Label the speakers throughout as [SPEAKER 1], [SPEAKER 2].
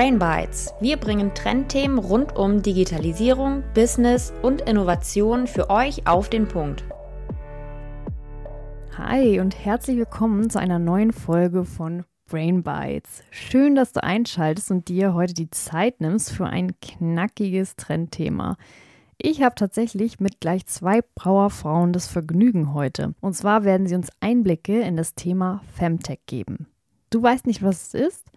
[SPEAKER 1] Brain Bites. Wir bringen Trendthemen rund um Digitalisierung, Business und Innovation für euch auf den Punkt.
[SPEAKER 2] Hi und herzlich willkommen zu einer neuen Folge von Brain Bites. Schön, dass du einschaltest und dir heute die Zeit nimmst für ein knackiges Trendthema. Ich habe tatsächlich mit gleich zwei Brauerfrauen das Vergnügen heute. Und zwar werden sie uns Einblicke in das Thema Femtech geben. Du weißt nicht, was es ist?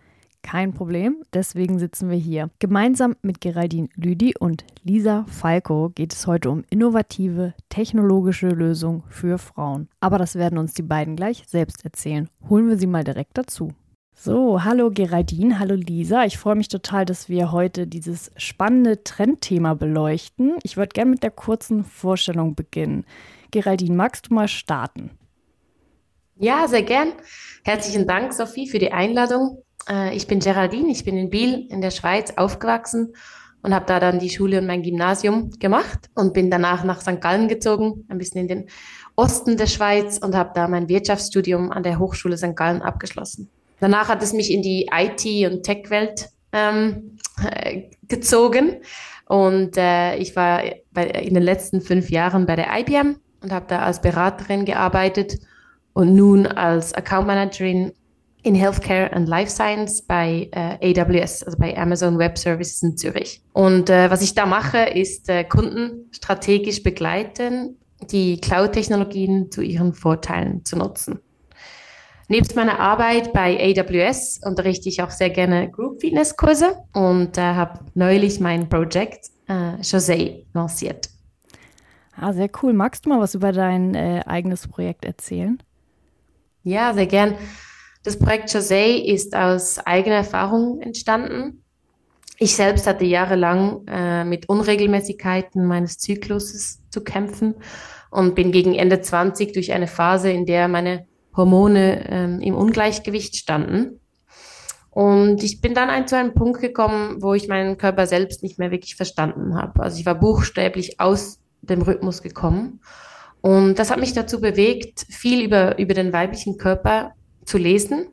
[SPEAKER 2] Kein Problem, deswegen sitzen wir hier. Gemeinsam mit Geraldine Lüdi und Lisa Falco geht es heute um innovative, technologische Lösungen für Frauen. Aber das werden uns die beiden gleich selbst erzählen. Holen wir sie mal direkt dazu. So, hallo Geraldine, hallo Lisa. Ich freue mich total, dass wir heute dieses spannende Trendthema beleuchten. Ich würde gerne mit der kurzen Vorstellung beginnen. Geraldine, magst du mal starten?
[SPEAKER 3] Ja, sehr gern. Herzlichen Dank, Sophie, für die Einladung. Äh, ich bin Geraldine, ich bin in Biel in der Schweiz aufgewachsen und habe da dann die Schule und mein Gymnasium gemacht und bin danach nach St. Gallen gezogen, ein bisschen in den Osten der Schweiz und habe da mein Wirtschaftsstudium an der Hochschule St. Gallen abgeschlossen. Danach hat es mich in die IT- und Tech-Welt ähm, äh, gezogen und äh, ich war bei, in den letzten fünf Jahren bei der IBM und habe da als Beraterin gearbeitet und nun als Account Managerin in Healthcare and Life Science bei äh, AWS, also bei Amazon Web Services in Zürich. Und äh, was ich da mache, ist äh, Kunden strategisch begleiten, die Cloud-Technologien zu ihren Vorteilen zu nutzen. Nebst meiner Arbeit bei AWS unterrichte ich auch sehr gerne Group Fitness Kurse und äh, habe neulich mein Projekt äh, José lanciert.
[SPEAKER 2] Ah, sehr cool. Magst du mal was über dein äh, eigenes Projekt erzählen?
[SPEAKER 3] Ja, sehr gern. Das Projekt José ist aus eigener Erfahrung entstanden. Ich selbst hatte jahrelang äh, mit Unregelmäßigkeiten meines Zykluses zu kämpfen und bin gegen Ende 20 durch eine Phase, in der meine Hormone ähm, im Ungleichgewicht standen. Und ich bin dann ein, zu einem Punkt gekommen, wo ich meinen Körper selbst nicht mehr wirklich verstanden habe. Also ich war buchstäblich aus dem Rhythmus gekommen. Und das hat mich dazu bewegt, viel über, über den weiblichen Körper zu lesen,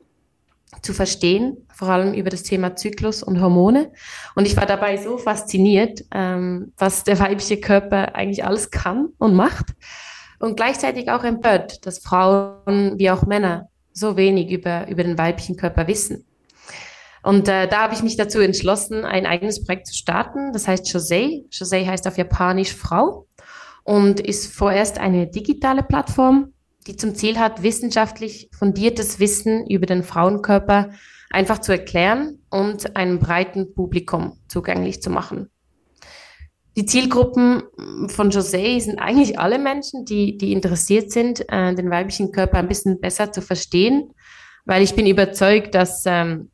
[SPEAKER 3] zu verstehen, vor allem über das Thema Zyklus und Hormone. Und ich war dabei so fasziniert, ähm, was der weibliche Körper eigentlich alles kann und macht. Und gleichzeitig auch empört, dass Frauen wie auch Männer so wenig über, über den weiblichen Körper wissen. Und äh, da habe ich mich dazu entschlossen, ein eigenes Projekt zu starten. Das heißt José. José heißt auf Japanisch Frau und ist vorerst eine digitale Plattform, die zum Ziel hat, wissenschaftlich fundiertes Wissen über den Frauenkörper einfach zu erklären und einem breiten Publikum zugänglich zu machen. Die Zielgruppen von José sind eigentlich alle Menschen, die, die interessiert sind, äh, den weiblichen Körper ein bisschen besser zu verstehen, weil ich bin überzeugt, dass ähm,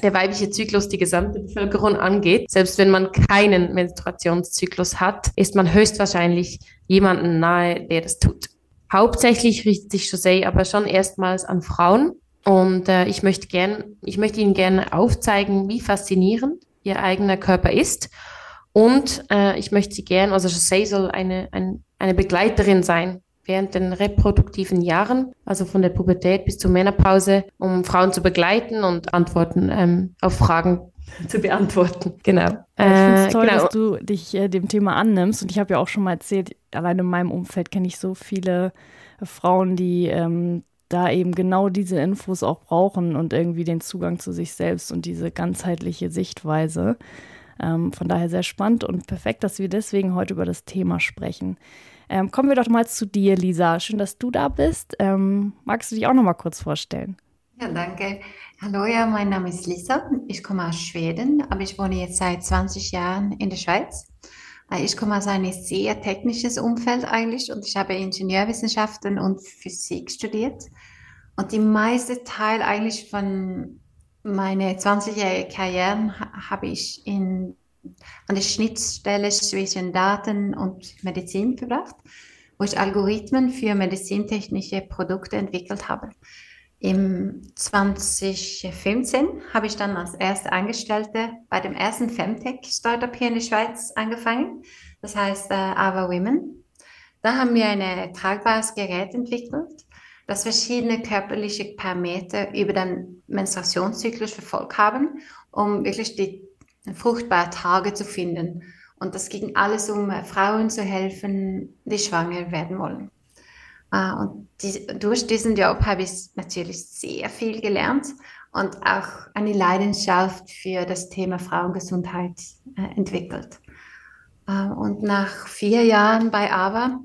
[SPEAKER 3] der weibliche Zyklus die gesamte Bevölkerung angeht. Selbst wenn man keinen Menstruationszyklus hat, ist man höchstwahrscheinlich jemanden nahe, der das tut. Hauptsächlich richtet sich José aber schon erstmals an Frauen. Und äh, ich möchte gern, ich möchte Ihnen gerne aufzeigen, wie faszinierend Ihr eigener Körper ist. Und äh, ich möchte Sie gern, also José soll eine, ein, eine Begleiterin sein während den reproduktiven Jahren, also von der Pubertät bis zur Menopause, um Frauen zu begleiten und Antworten ähm, auf Fragen zu beantworten. Genau.
[SPEAKER 2] ich finde es äh, toll, genau. dass du dich äh, dem Thema annimmst. Und ich habe ja auch schon mal erzählt, allein in meinem Umfeld kenne ich so viele äh, Frauen, die ähm, da eben genau diese Infos auch brauchen und irgendwie den Zugang zu sich selbst und diese ganzheitliche Sichtweise. Ähm, von daher sehr spannend und perfekt, dass wir deswegen heute über das Thema sprechen. Ähm, kommen wir doch mal zu dir, Lisa. Schön, dass du da bist. Ähm, magst du dich auch noch mal kurz vorstellen?
[SPEAKER 4] Ja, danke. Hallo, ja, mein Name ist Lisa. Ich komme aus Schweden, aber ich wohne jetzt seit 20 Jahren in der Schweiz. Äh, ich komme aus einem sehr technisches Umfeld eigentlich und ich habe Ingenieurwissenschaften und Physik studiert. Und die meiste Teil eigentlich von meiner 20-jährigen Karriere habe ich in, an der Schnittstelle zwischen Daten und Medizin verbracht, wo ich Algorithmen für medizintechnische Produkte entwickelt habe. Im 2015 habe ich dann als erste Angestellte bei dem ersten Femtech-Startup hier in der Schweiz angefangen. Das heißt äh, Ava Women. Da haben wir ein tragbares Gerät entwickelt, das verschiedene körperliche Parameter über den Menstruationszyklus verfolgt haben um wirklich die fruchtbaren Tage zu finden. Und das ging alles um Frauen zu helfen, die schwanger werden wollen. Äh, und die, durch diesen Job habe ich natürlich sehr viel gelernt und auch eine Leidenschaft für das Thema Frauengesundheit äh, entwickelt. Äh, und nach vier Jahren bei AVA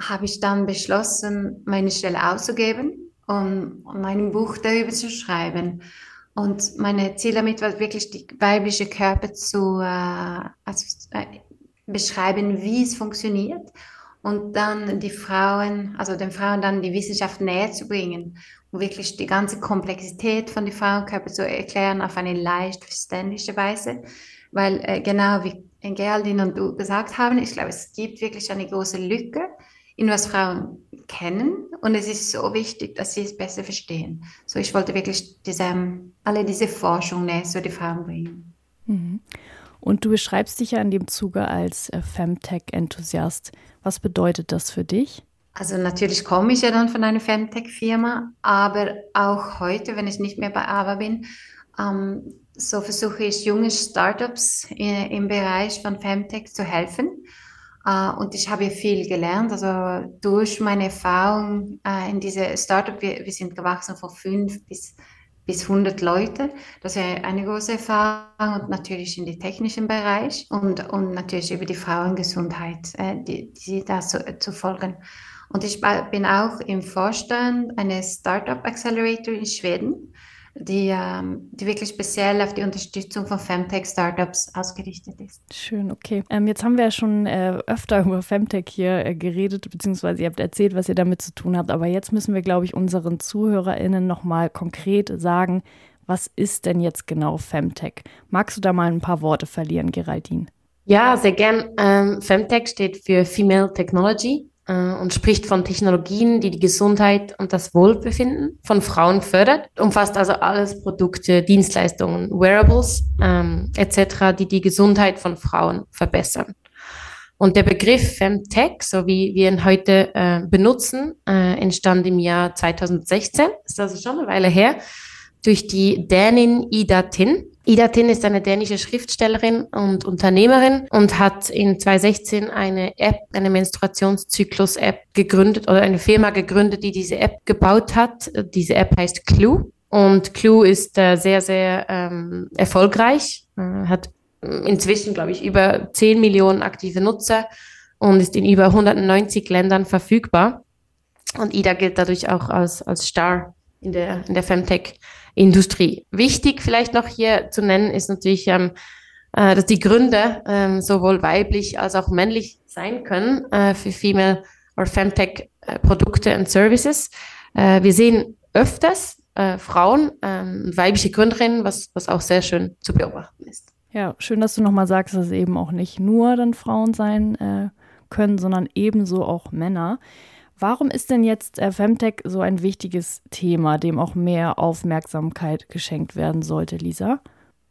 [SPEAKER 4] habe ich dann beschlossen, meine Stelle auszugeben, um mein Buch darüber zu schreiben. Und meine Ziel damit war wirklich, die weibliche Körper zu äh, also, äh, beschreiben, wie es funktioniert und dann die Frauen, also den Frauen dann die Wissenschaft näher zu bringen und wirklich die ganze Komplexität von den Frauenkörper zu erklären auf eine leicht verständliche Weise, weil äh, genau wie Geraldine und du gesagt haben, ich glaube, es gibt wirklich eine große Lücke in was Frauen kennen und es ist so wichtig, dass sie es besser verstehen. So, ich wollte wirklich diese, alle diese Forschung näher zu den Frauen bringen.
[SPEAKER 2] Mhm. Und du beschreibst dich ja in dem Zuge als äh, Femtech-Enthusiast. Was bedeutet das für dich?
[SPEAKER 4] Also natürlich komme ich ja dann von einer Femtech-Firma, aber auch heute, wenn ich nicht mehr bei AVA bin, ähm, so versuche ich junge Startups äh, im Bereich von Femtech zu helfen. Äh, und ich habe viel gelernt, also durch meine Erfahrung äh, in diese Startup, wir, wir sind gewachsen von fünf bis bis 100 Leute. Das ist eine große Erfahrung und natürlich in den technischen Bereich und, und natürlich über die Frauengesundheit, äh, die, die da zu, zu folgen. Und ich bin auch im Vorstand eines Startup Accelerator in Schweden die, ähm, die wirklich speziell auf die Unterstützung von Femtech-Startups ausgerichtet ist.
[SPEAKER 2] Schön, okay. Ähm, jetzt haben wir ja schon äh, öfter über Femtech hier äh, geredet, beziehungsweise ihr habt erzählt, was ihr damit zu tun habt. Aber jetzt müssen wir, glaube ich, unseren ZuhörerInnen nochmal konkret sagen, was ist denn jetzt genau Femtech? Magst du da mal ein paar Worte verlieren, Geraldine?
[SPEAKER 3] Ja, sehr gern. Ähm, Femtech steht für Female Technology und spricht von Technologien, die die Gesundheit und das Wohlbefinden von Frauen fördert. Umfasst also alles Produkte, Dienstleistungen, Wearables ähm, etc., die die Gesundheit von Frauen verbessern. Und der Begriff Femtech, so wie wir ihn heute äh, benutzen, äh, entstand im Jahr 2016, ist also schon eine Weile her, durch die Dänin Ida Tin. Ida Tin ist eine dänische Schriftstellerin und Unternehmerin und hat in 2016 eine App, eine Menstruationszyklus-App gegründet oder eine Firma gegründet, die diese App gebaut hat. Diese App heißt Clue und Clue ist äh, sehr, sehr ähm, erfolgreich, äh, hat inzwischen, glaube ich, über 10 Millionen aktive Nutzer und ist in über 190 Ländern verfügbar. Und Ida gilt dadurch auch als, als Star in der, in der Femtech Industrie. Wichtig vielleicht noch hier zu nennen ist natürlich, ähm, äh, dass die Gründe ähm, sowohl weiblich als auch männlich sein können äh, für Female or Femtech äh, Produkte und Services. Äh, wir sehen öfters äh, Frauen, ähm, weibliche Gründerinnen, was, was auch sehr schön zu beobachten ist.
[SPEAKER 2] Ja, schön, dass du nochmal sagst, dass es eben auch nicht nur dann Frauen sein äh, können, sondern ebenso auch Männer. Warum ist denn jetzt äh, Femtech so ein wichtiges Thema, dem auch mehr Aufmerksamkeit geschenkt werden sollte, Lisa?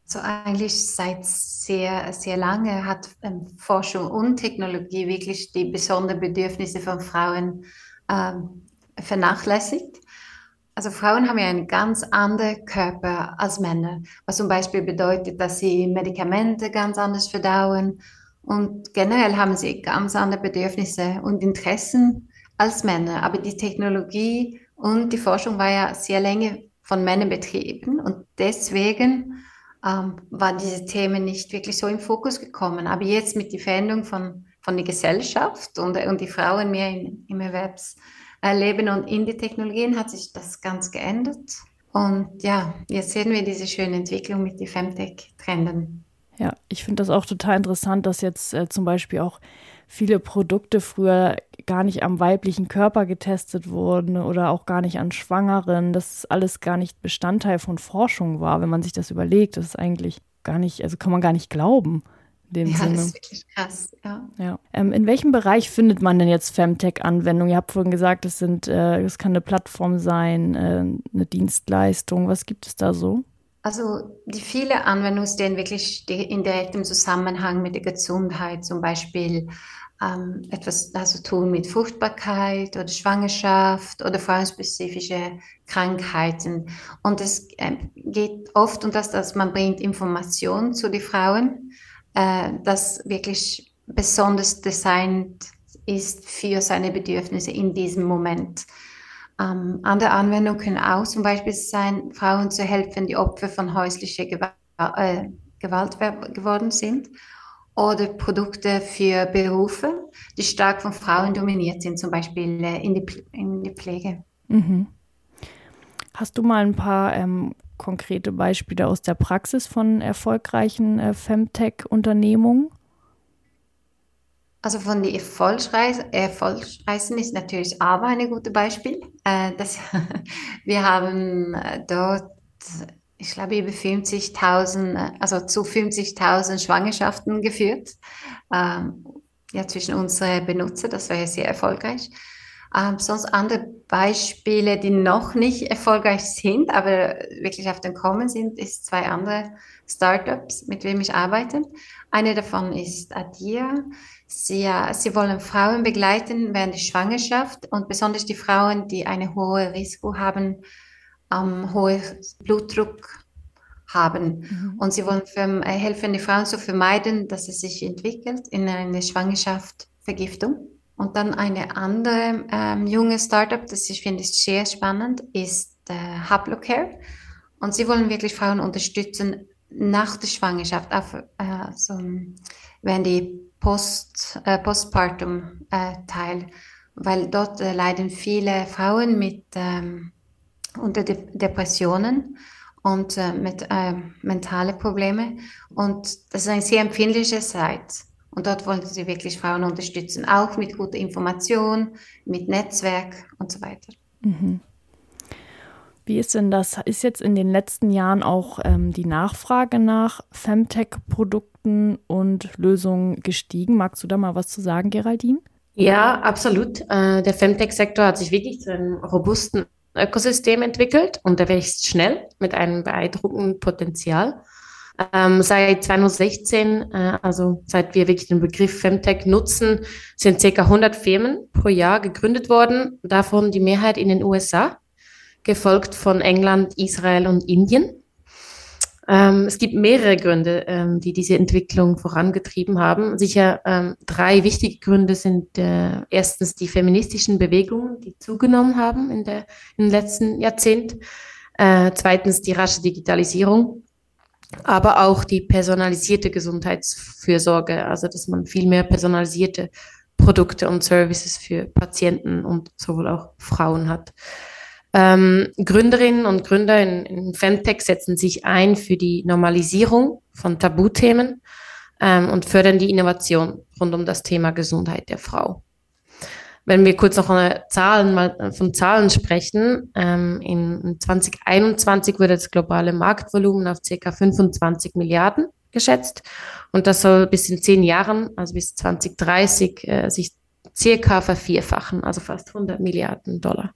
[SPEAKER 4] So eigentlich seit sehr, sehr lange hat ähm, Forschung und Technologie wirklich die besonderen Bedürfnisse von Frauen ähm, vernachlässigt. Also Frauen haben ja einen ganz anderen Körper als Männer, was zum Beispiel bedeutet, dass sie Medikamente ganz anders verdauen und generell haben sie ganz andere Bedürfnisse und Interessen als Männer. Aber die Technologie und die Forschung war ja sehr lange von Männern betrieben und deswegen ähm, waren diese Themen nicht wirklich so im Fokus gekommen. Aber jetzt mit der Veränderung von, von der Gesellschaft und, und die Frauen mehr in, im Erwerbsleben und in die Technologien hat sich das ganz geändert. Und ja, jetzt sehen wir diese schöne Entwicklung mit den Femtech-Trenden.
[SPEAKER 2] Ja, ich finde das auch total interessant, dass jetzt äh, zum Beispiel auch viele Produkte früher gar nicht am weiblichen Körper getestet wurden oder auch gar nicht an Schwangeren, dass alles gar nicht Bestandteil von Forschung war, wenn man sich das überlegt. Das ist eigentlich gar nicht, also kann man gar nicht glauben. In dem
[SPEAKER 4] ja,
[SPEAKER 2] Sinne.
[SPEAKER 4] das ist wirklich krass, ja.
[SPEAKER 2] ja. Ähm, in welchem Bereich findet man denn jetzt Femtech-Anwendungen? Ihr habt vorhin gesagt, es sind, äh, es kann eine Plattform sein, äh, eine Dienstleistung. Was gibt es da so?
[SPEAKER 4] Also die viele Anwendungen stehen wirklich in direktem Zusammenhang mit der Gesundheit, zum Beispiel ähm, etwas also tun mit Fruchtbarkeit oder Schwangerschaft oder frauenspezifische Krankheiten. Und es äh, geht oft um das, dass man bringt Informationen zu den Frauen, äh, das wirklich besonders designt ist für seine Bedürfnisse in diesem Moment. Ähm, andere Anwendungen können auch zum Beispiel sein, Frauen zu helfen, die Opfer von häuslicher Gewalt, äh, Gewalt geworden sind oder Produkte für Berufe, die stark von Frauen dominiert sind, zum Beispiel äh, in, die, in die Pflege. Mhm.
[SPEAKER 2] Hast du mal ein paar ähm, konkrete Beispiele aus der Praxis von erfolgreichen äh, Femtech-Unternehmungen?
[SPEAKER 4] Also von den Erfolgsreisen ist natürlich aber ein gutes Beispiel. Äh, das, wir haben äh, dort, ich glaube, über 50.000, äh, also zu 50.000 Schwangerschaften geführt. Ähm, ja, zwischen unseren Benutzer, das war ja sehr erfolgreich. Ähm, sonst andere Beispiele, die noch nicht erfolgreich sind, aber wirklich auf dem Kommen sind, ist zwei andere Startups, mit denen ich arbeite. Eine davon ist Adia. Sie, sie wollen Frauen begleiten während der Schwangerschaft und besonders die Frauen, die eine hohe Risiko haben, ähm, hohen Blutdruck haben. Mhm. Und sie wollen für, äh, helfen, die Frauen zu vermeiden, dass es sich entwickelt in eine Schwangerschaft Vergiftung. Und dann eine andere ähm, junge Startup, das ich finde sehr spannend, ist äh, Haplocare. Und sie wollen wirklich Frauen unterstützen nach der Schwangerschaft, auf, äh, so, wenn die Post, äh, Postpartum-Teil, äh, weil dort äh, leiden viele Frauen mit ähm, unter De Depressionen und äh, mit mentalen Problemen. Und das ist eine sehr empfindliche Zeit. Und dort wollen sie wirklich Frauen unterstützen, auch mit guter Information, mit Netzwerk und so weiter. Mhm.
[SPEAKER 2] Wie ist denn das? Ist jetzt in den letzten Jahren auch ähm, die Nachfrage nach Femtech-Produkten und Lösungen gestiegen? Magst du da mal was zu sagen, Geraldine?
[SPEAKER 3] Ja, absolut. Äh, der Femtech-Sektor hat sich wirklich zu einem robusten Ökosystem entwickelt und der wächst schnell mit einem beeindruckenden Potenzial. Ähm, seit 2016, äh, also seit wir wirklich den Begriff Femtech nutzen, sind ca. 100 Firmen pro Jahr gegründet worden, davon die Mehrheit in den USA, gefolgt von England, Israel und Indien. Ähm, es gibt mehrere Gründe, ähm, die diese Entwicklung vorangetrieben haben. Sicher ähm, drei wichtige Gründe sind äh, erstens die feministischen Bewegungen, die zugenommen haben in, der, den letzten Jahrzehnt. Äh, zweitens die rasche Digitalisierung aber auch die personalisierte Gesundheitsfürsorge, also dass man viel mehr personalisierte Produkte und Services für Patienten und sowohl auch Frauen hat. Ähm, Gründerinnen und Gründer in, in Femtech setzen sich ein für die Normalisierung von Tabuthemen ähm, und fördern die Innovation rund um das Thema Gesundheit der Frau. Wenn wir kurz noch eine Zahlen, mal von Zahlen sprechen, ähm, in 2021 wurde das globale Marktvolumen auf ca. 25 Milliarden geschätzt und das soll bis in zehn Jahren, also bis 2030, äh, sich circa vervierfachen, also fast 100 Milliarden Dollar.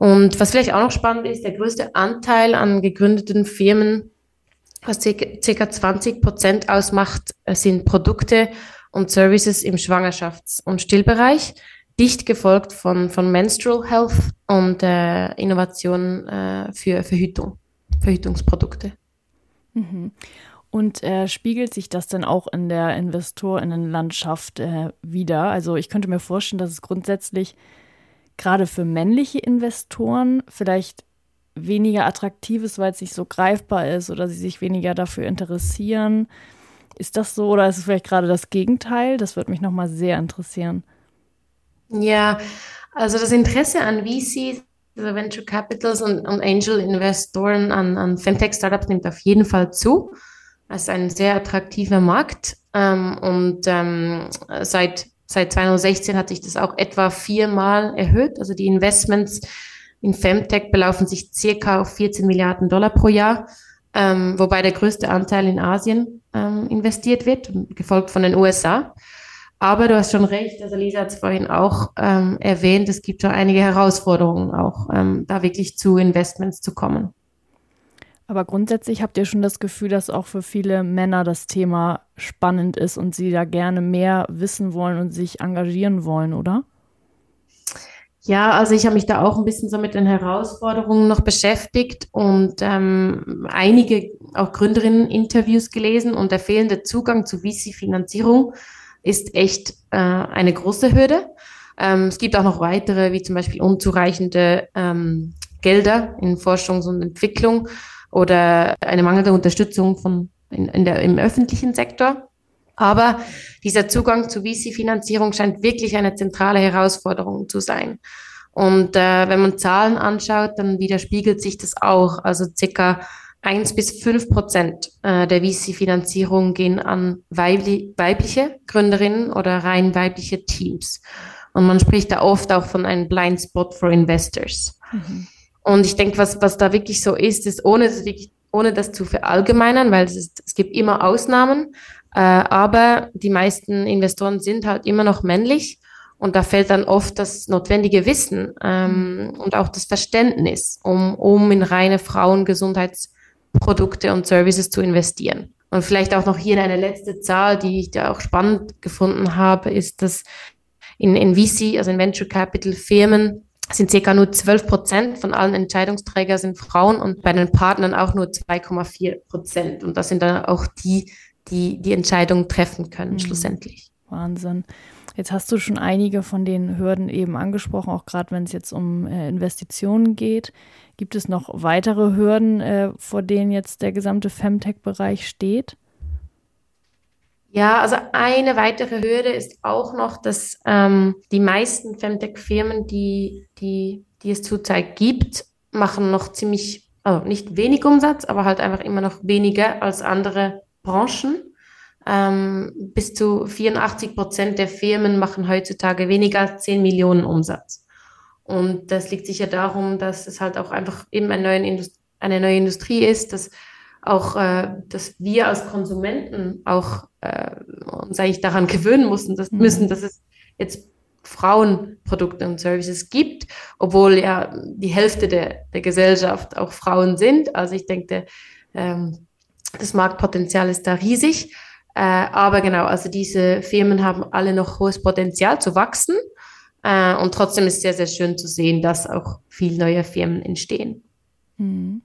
[SPEAKER 3] Und was vielleicht auch noch spannend ist, der größte Anteil an gegründeten Firmen, was circa 20 Prozent ausmacht, äh, sind Produkte und Services im Schwangerschafts- und Stillbereich, dicht gefolgt von, von Menstrual Health und äh, Innovationen äh, für Verhütung, Verhütungsprodukte.
[SPEAKER 2] Mhm. Und äh, spiegelt sich das denn auch in der Investorinnenlandschaft äh, wieder? Also ich könnte mir vorstellen, dass es grundsätzlich gerade für männliche Investoren vielleicht weniger attraktiv ist, weil es nicht so greifbar ist oder sie sich weniger dafür interessieren. Ist das so oder ist es vielleicht gerade das Gegenteil? Das würde mich nochmal sehr interessieren.
[SPEAKER 3] Ja, also das Interesse an VCs, also Venture Capitals und, und Angel-Investoren an, an Fintech-Startups nimmt auf jeden Fall zu. Es ist ein sehr attraktiver Markt ähm, und ähm, seit, seit 2016 hat sich das auch etwa viermal erhöht. Also die Investments in Femtech belaufen sich circa auf 14 Milliarden Dollar pro Jahr ähm, wobei der größte Anteil in Asien ähm, investiert wird, gefolgt von den USA. Aber du hast schon recht, also Lisa hat es vorhin auch ähm, erwähnt, es gibt schon einige Herausforderungen auch, ähm, da wirklich zu Investments zu kommen.
[SPEAKER 2] Aber grundsätzlich habt ihr schon das Gefühl, dass auch für viele Männer das Thema spannend ist und sie da gerne mehr wissen wollen und sich engagieren wollen, oder?
[SPEAKER 3] Ja, also ich habe mich da auch ein bisschen so mit den Herausforderungen noch beschäftigt und ähm, einige auch Gründerinnen-Interviews gelesen und der fehlende Zugang zu VC-Finanzierung ist echt äh, eine große Hürde. Ähm, es gibt auch noch weitere, wie zum Beispiel unzureichende ähm, Gelder in Forschung und Entwicklung oder eine mangelnde Unterstützung von, in, in der, im öffentlichen Sektor. Aber dieser Zugang zu VC-Finanzierung scheint wirklich eine zentrale Herausforderung zu sein. Und äh, wenn man Zahlen anschaut, dann widerspiegelt sich das auch. Also circa eins bis fünf Prozent äh, der VC-Finanzierung gehen an weibli weibliche Gründerinnen oder rein weibliche Teams. Und man spricht da oft auch von einem Blind Spot for Investors. Mhm. Und ich denke, was, was da wirklich so ist, ist, ohne ohne das zu verallgemeinern, weil es, ist, es gibt immer Ausnahmen, äh, aber die meisten Investoren sind halt immer noch männlich. Und da fällt dann oft das notwendige Wissen ähm, und auch das Verständnis, um, um in reine Frauengesundheitsprodukte und Services zu investieren. Und vielleicht auch noch hier eine letzte Zahl, die ich da auch spannend gefunden habe, ist, dass in, in VC, also in Venture Capital Firmen, sind circa nur 12 Prozent von allen Entscheidungsträgern sind Frauen und bei den Partnern auch nur 2,4 Prozent. Und das sind dann auch die, die die Entscheidung treffen können, mhm. schlussendlich.
[SPEAKER 2] Wahnsinn. Jetzt hast du schon einige von den Hürden eben angesprochen, auch gerade wenn es jetzt um äh, Investitionen geht. Gibt es noch weitere Hürden, äh, vor denen jetzt der gesamte Femtech-Bereich steht?
[SPEAKER 3] Ja, also eine weitere Hürde ist auch noch, dass ähm, die meisten Femtech-Firmen, die, die, die es zurzeit gibt, machen noch ziemlich, also nicht wenig Umsatz, aber halt einfach immer noch weniger als andere Branchen. Ähm, bis zu 84 Prozent der Firmen machen heutzutage weniger als 10 Millionen Umsatz. Und das liegt sicher darum, dass es halt auch einfach eben eine neue, Indust eine neue Industrie ist, dass auch, äh, dass wir als Konsumenten auch äh, uns eigentlich daran gewöhnen mussten, dass, mhm. müssen, dass es jetzt Frauenprodukte und Services gibt, obwohl ja die Hälfte der, der Gesellschaft auch Frauen sind. Also ich denke, ähm, das Marktpotenzial ist da riesig. Äh, aber genau, also diese Firmen haben alle noch hohes Potenzial zu wachsen. Äh, und trotzdem ist es sehr, sehr schön zu sehen, dass auch viel neue Firmen entstehen.
[SPEAKER 2] Mhm.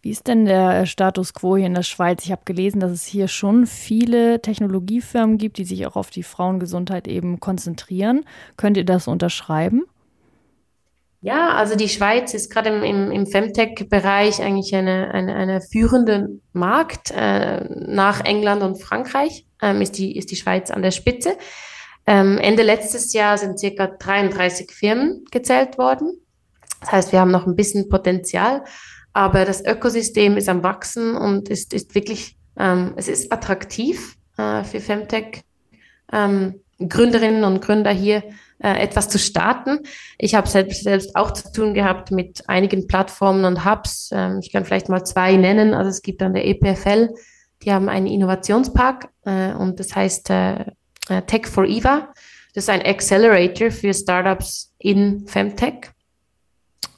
[SPEAKER 2] Wie ist denn der Status quo hier in der Schweiz? Ich habe gelesen, dass es hier schon viele Technologiefirmen gibt, die sich auch auf die Frauengesundheit eben konzentrieren. Könnt ihr das unterschreiben?
[SPEAKER 3] Ja, also die Schweiz ist gerade im, im, im Femtech-Bereich eigentlich eine, eine, eine führende Markt. Äh, nach England und Frankreich ähm, ist, die, ist die Schweiz an der Spitze. Ähm, Ende letztes Jahr sind circa 33 Firmen gezählt worden. Das heißt, wir haben noch ein bisschen Potenzial. Aber das Ökosystem ist am Wachsen und ist, ist wirklich, ähm, es ist attraktiv äh, für Femtech. Ähm, Gründerinnen und Gründer hier äh, etwas zu starten. Ich habe selbst, selbst auch zu tun gehabt mit einigen Plattformen und Hubs. Ähm, ich kann vielleicht mal zwei nennen. Also es gibt an der EPFL, die haben einen Innovationspark äh, und das heißt äh, äh, Tech for Eva. Das ist ein Accelerator für Startups in Femtech.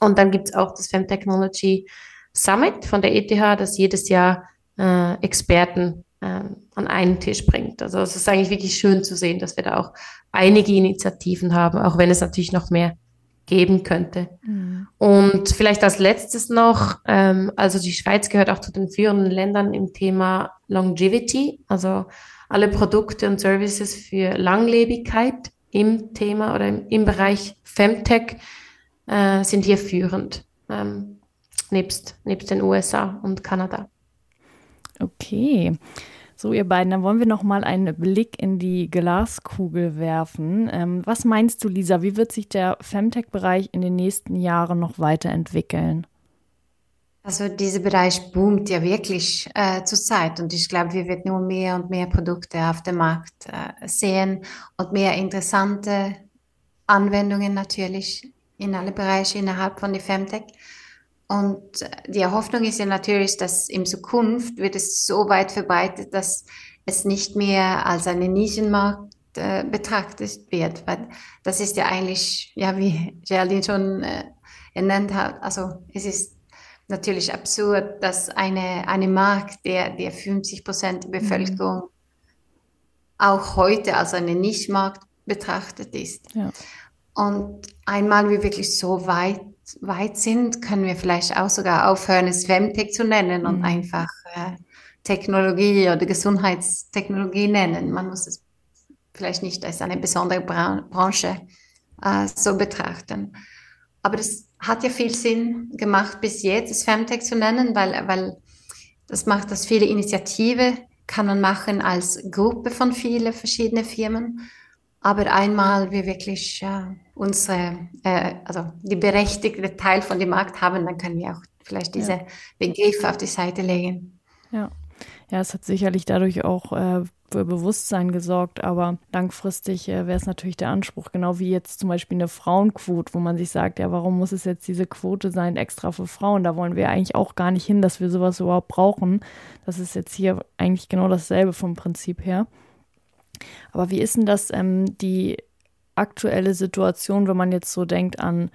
[SPEAKER 3] Und dann gibt es auch das Femtechnology Summit von der ETH, das jedes Jahr äh, Experten äh, an einen Tisch bringt. Also es ist eigentlich wirklich schön zu sehen, dass wir da auch einige Initiativen haben, auch wenn es natürlich noch mehr geben könnte. Mhm. Und vielleicht als letztes noch, ähm, also die Schweiz gehört auch zu den führenden Ländern im Thema Longevity, also alle Produkte und Services für Langlebigkeit im Thema oder im, im Bereich Femtech äh, sind hier führend. Ähm, nebst, nebst den USA und Kanada.
[SPEAKER 2] Okay. So, ihr beiden, dann wollen wir noch mal einen Blick in die Glaskugel werfen. Ähm, was meinst du, Lisa? Wie wird sich der Femtech-Bereich in den nächsten Jahren noch weiterentwickeln?
[SPEAKER 4] Also dieser Bereich boomt ja wirklich äh, zurzeit und ich glaube, wir werden nur mehr und mehr Produkte auf dem Markt äh, sehen und mehr interessante Anwendungen natürlich in alle Bereiche innerhalb von der Femtech. Und die Hoffnung ist ja natürlich, dass in Zukunft wird es so weit verbreitet, dass es nicht mehr als eine Nischenmarkt äh, betrachtet wird. Weil das ist ja eigentlich, ja, wie Geraldine schon äh, ernannt hat, also es ist natürlich absurd, dass eine, eine Markt, der, der 50 Prozent der Bevölkerung mhm. auch heute als eine Nischmarkt betrachtet ist. Ja. Und einmal wir wirklich so weit, weit sind, können wir vielleicht auch sogar aufhören, es Femtech zu nennen und mhm. einfach äh, Technologie oder Gesundheitstechnologie nennen. Man muss es vielleicht nicht als eine besondere Bra Branche äh, so betrachten. Aber das hat ja viel Sinn gemacht bis jetzt, das Femtech zu nennen, weil, weil das macht das viele Initiative, kann man machen als Gruppe von vielen verschiedenen Firmen. Aber einmal wir wirklich äh, unsere, äh, also die berechtigte Teil von dem Markt haben, dann können wir auch vielleicht diese ja. Begriffe auf die Seite legen.
[SPEAKER 2] Ja. Ja, es hat sicherlich dadurch auch äh, für Bewusstsein gesorgt, aber langfristig äh, wäre es natürlich der Anspruch, genau wie jetzt zum Beispiel eine Frauenquote, wo man sich sagt, ja, warum muss es jetzt diese Quote sein, extra für Frauen? Da wollen wir eigentlich auch gar nicht hin, dass wir sowas überhaupt brauchen. Das ist jetzt hier eigentlich genau dasselbe vom Prinzip her. Aber wie ist denn das, ähm, die aktuelle Situation, wenn man jetzt so denkt an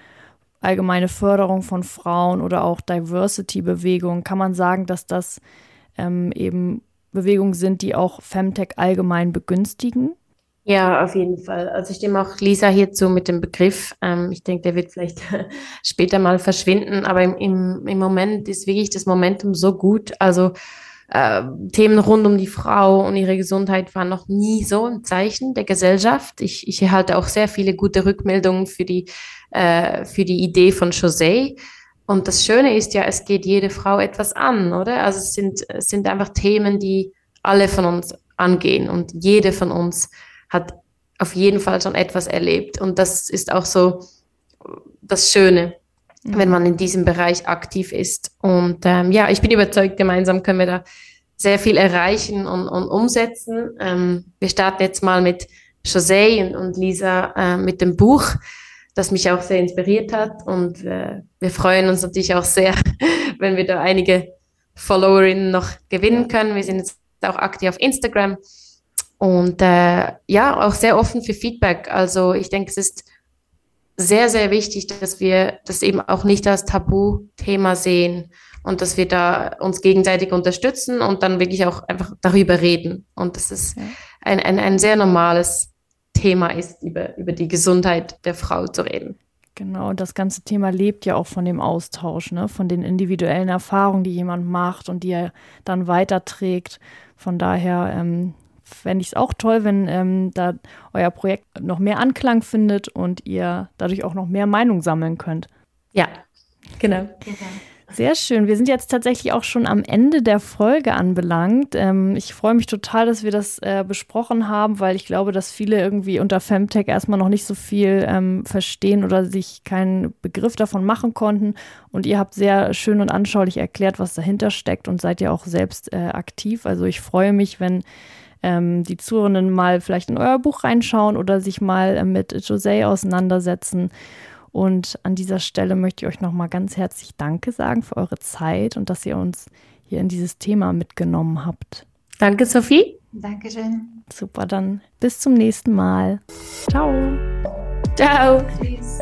[SPEAKER 2] allgemeine Förderung von Frauen oder auch Diversity-Bewegungen? Kann man sagen, dass das ähm, eben Bewegungen sind, die auch Femtech allgemein begünstigen?
[SPEAKER 3] Ja, auf jeden Fall. Also ich stimme auch Lisa hierzu mit dem Begriff. Ähm, ich denke, der wird vielleicht später mal verschwinden, aber im, im, im Moment ist wirklich das Momentum so gut. Also äh, Themen rund um die Frau und ihre Gesundheit waren noch nie so ein Zeichen der Gesellschaft. Ich, ich erhalte auch sehr viele gute Rückmeldungen für die, äh, für die Idee von José. Und das Schöne ist ja, es geht jede Frau etwas an, oder? Also es sind, es sind einfach Themen, die alle von uns angehen und jede von uns hat auf jeden Fall schon etwas erlebt. Und das ist auch so das Schöne, mhm. wenn man in diesem Bereich aktiv ist. Und ähm, ja, ich bin überzeugt, gemeinsam können wir da sehr viel erreichen und, und umsetzen. Ähm, wir starten jetzt mal mit José und, und Lisa äh, mit dem Buch das mich auch sehr inspiriert hat. Und äh, wir freuen uns natürlich auch sehr, wenn wir da einige Followerinnen noch gewinnen können. Wir sind jetzt auch aktiv auf Instagram und äh, ja, auch sehr offen für Feedback. Also ich denke, es ist sehr, sehr wichtig, dass wir das eben auch nicht als Tabuthema sehen und dass wir da uns gegenseitig unterstützen und dann wirklich auch einfach darüber reden. Und das ist ein, ein, ein sehr normales Thema ist, über, über die Gesundheit der Frau zu reden.
[SPEAKER 2] Genau, das ganze Thema lebt ja auch von dem Austausch, ne? von den individuellen Erfahrungen, die jemand macht und die er dann weiterträgt. Von daher ähm, fände ich es auch toll, wenn ähm, da euer Projekt noch mehr Anklang findet und ihr dadurch auch noch mehr Meinung sammeln könnt.
[SPEAKER 3] Ja, genau.
[SPEAKER 2] Sehr schön. Wir sind jetzt tatsächlich auch schon am Ende der Folge anbelangt. Ähm, ich freue mich total, dass wir das äh, besprochen haben, weil ich glaube, dass viele irgendwie unter Femtech erstmal noch nicht so viel ähm, verstehen oder sich keinen Begriff davon machen konnten. Und ihr habt sehr schön und anschaulich erklärt, was dahinter steckt und seid ja auch selbst äh, aktiv. Also ich freue mich, wenn ähm, die Zuhörenden mal vielleicht in euer Buch reinschauen oder sich mal äh, mit José auseinandersetzen. Und an dieser Stelle möchte ich euch nochmal ganz herzlich Danke sagen für eure Zeit und dass ihr uns hier in dieses Thema mitgenommen habt.
[SPEAKER 3] Danke, Sophie.
[SPEAKER 4] Dankeschön.
[SPEAKER 2] Super, dann bis zum nächsten Mal. Ciao.
[SPEAKER 3] Ciao. Tschüss.